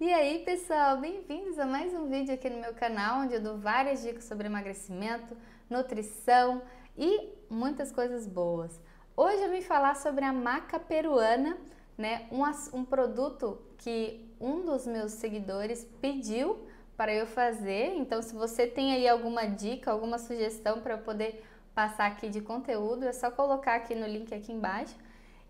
E aí pessoal, bem-vindos a mais um vídeo aqui no meu canal onde eu dou várias dicas sobre emagrecimento, nutrição e muitas coisas boas. Hoje eu vim falar sobre a maca peruana, né? Um, um produto que um dos meus seguidores pediu para eu fazer. Então, se você tem aí alguma dica, alguma sugestão para eu poder passar aqui de conteúdo, é só colocar aqui no link aqui embaixo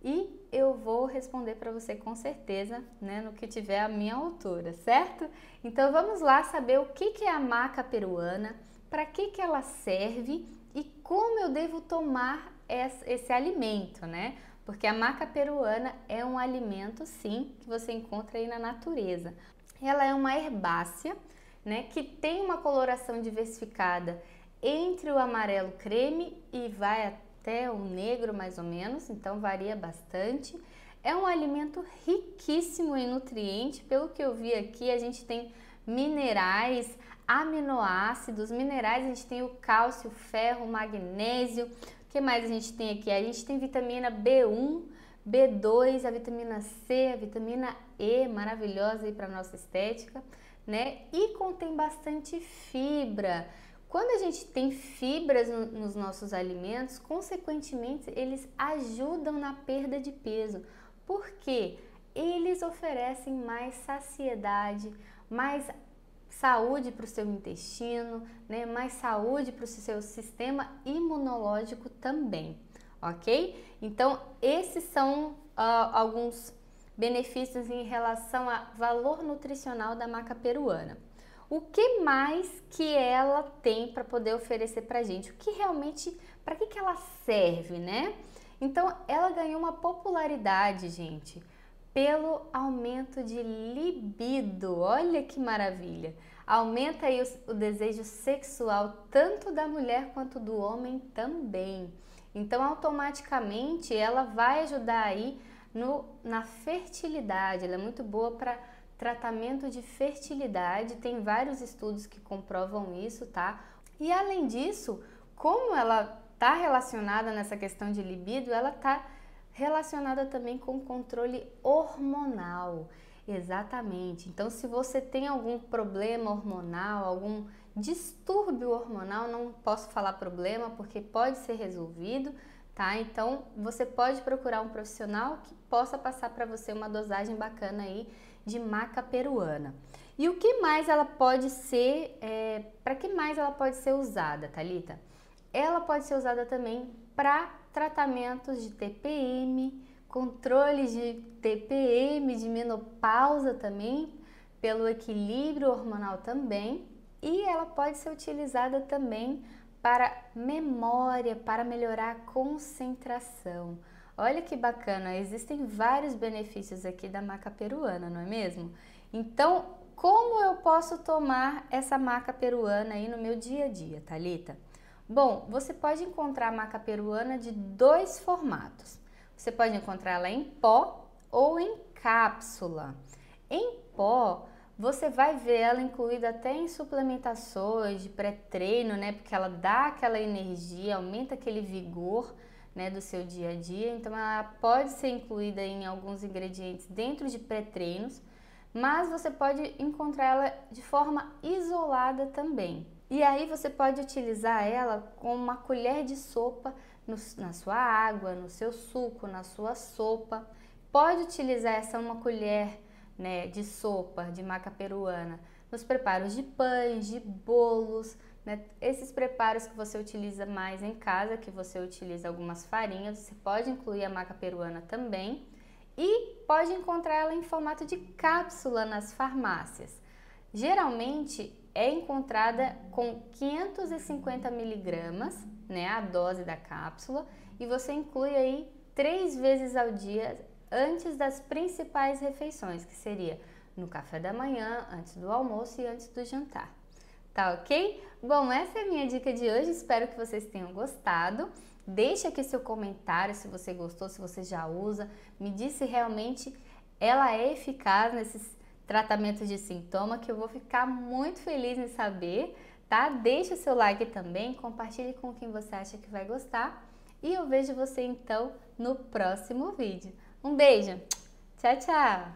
e eu vou responder para você com certeza, né, no que tiver a minha altura, certo? Então vamos lá saber o que, que é a maca peruana, para que, que ela serve e como eu devo tomar esse, esse alimento, né? Porque a maca peruana é um alimento, sim, que você encontra aí na natureza. Ela é uma herbácea, né, que tem uma coloração diversificada entre o amarelo creme e vai até o negro mais ou menos, então varia bastante. É um alimento riquíssimo em nutrientes, pelo que eu vi aqui, a gente tem minerais, aminoácidos, minerais, a gente tem o cálcio, ferro, magnésio. O que mais a gente tem aqui? A gente tem vitamina B1, B2, a vitamina C, a vitamina E, maravilhosa aí para nossa estética, né? E contém bastante fibra. Quando a gente tem fibras no, nos nossos alimentos, consequentemente eles ajudam na perda de peso, porque eles oferecem mais saciedade, mais saúde para o seu intestino, né? mais saúde para o seu sistema imunológico também, ok? Então, esses são uh, alguns benefícios em relação ao valor nutricional da maca peruana o que mais que ela tem para poder oferecer para gente, o que realmente, para que, que ela serve, né? Então, ela ganhou uma popularidade, gente, pelo aumento de libido. Olha que maravilha! Aumenta aí o, o desejo sexual tanto da mulher quanto do homem também. Então, automaticamente, ela vai ajudar aí no, na fertilidade. Ela é muito boa para tratamento de fertilidade, tem vários estudos que comprovam isso, tá? E além disso, como ela está relacionada nessa questão de libido, ela está relacionada também com controle hormonal. Exatamente. Então, se você tem algum problema hormonal, algum distúrbio hormonal, não posso falar problema porque pode ser resolvido, tá? Então, você pode procurar um profissional que possa passar para você uma dosagem bacana aí de maca peruana. E o que mais ela pode ser, é, para que mais ela pode ser usada, Talita? Ela pode ser usada também para tratamentos de TPM, controles de TPM, de menopausa também, pelo equilíbrio hormonal também, e ela pode ser utilizada também para memória, para melhorar a concentração. Olha que bacana, existem vários benefícios aqui da maca peruana, não é mesmo? Então, como eu posso tomar essa maca peruana aí no meu dia a dia, Talita? Bom, você pode encontrar a maca peruana de dois formatos. Você pode encontrá-la em pó ou em cápsula. Em pó, você vai ver ela incluída até em suplementações de pré-treino, né? Porque ela dá aquela energia, aumenta aquele vigor né, do seu dia a dia. Então, ela pode ser incluída em alguns ingredientes dentro de pré-treinos, mas você pode encontrar ela de forma isolada também. E aí você pode utilizar ela com uma colher de sopa no, na sua água, no seu suco, na sua sopa. Pode utilizar essa uma colher né, de sopa de maca peruana nos preparos de pães, de bolos, né? Esses preparos que você utiliza mais em casa, que você utiliza algumas farinhas, você pode incluir a maca peruana também e pode encontrar ela em formato de cápsula nas farmácias. Geralmente é encontrada com 550 miligramas, né, a dose da cápsula, e você inclui aí três vezes ao dia antes das principais refeições, que seria no café da manhã, antes do almoço e antes do jantar. Tá ok? Bom, essa é a minha dica de hoje. Espero que vocês tenham gostado. Deixe aqui seu comentário se você gostou, se você já usa. Me diz se realmente ela é eficaz nesses tratamentos de sintoma, que eu vou ficar muito feliz em saber, tá? Deixe o seu like também, compartilhe com quem você acha que vai gostar. E eu vejo você então no próximo vídeo. Um beijo! Tchau, tchau!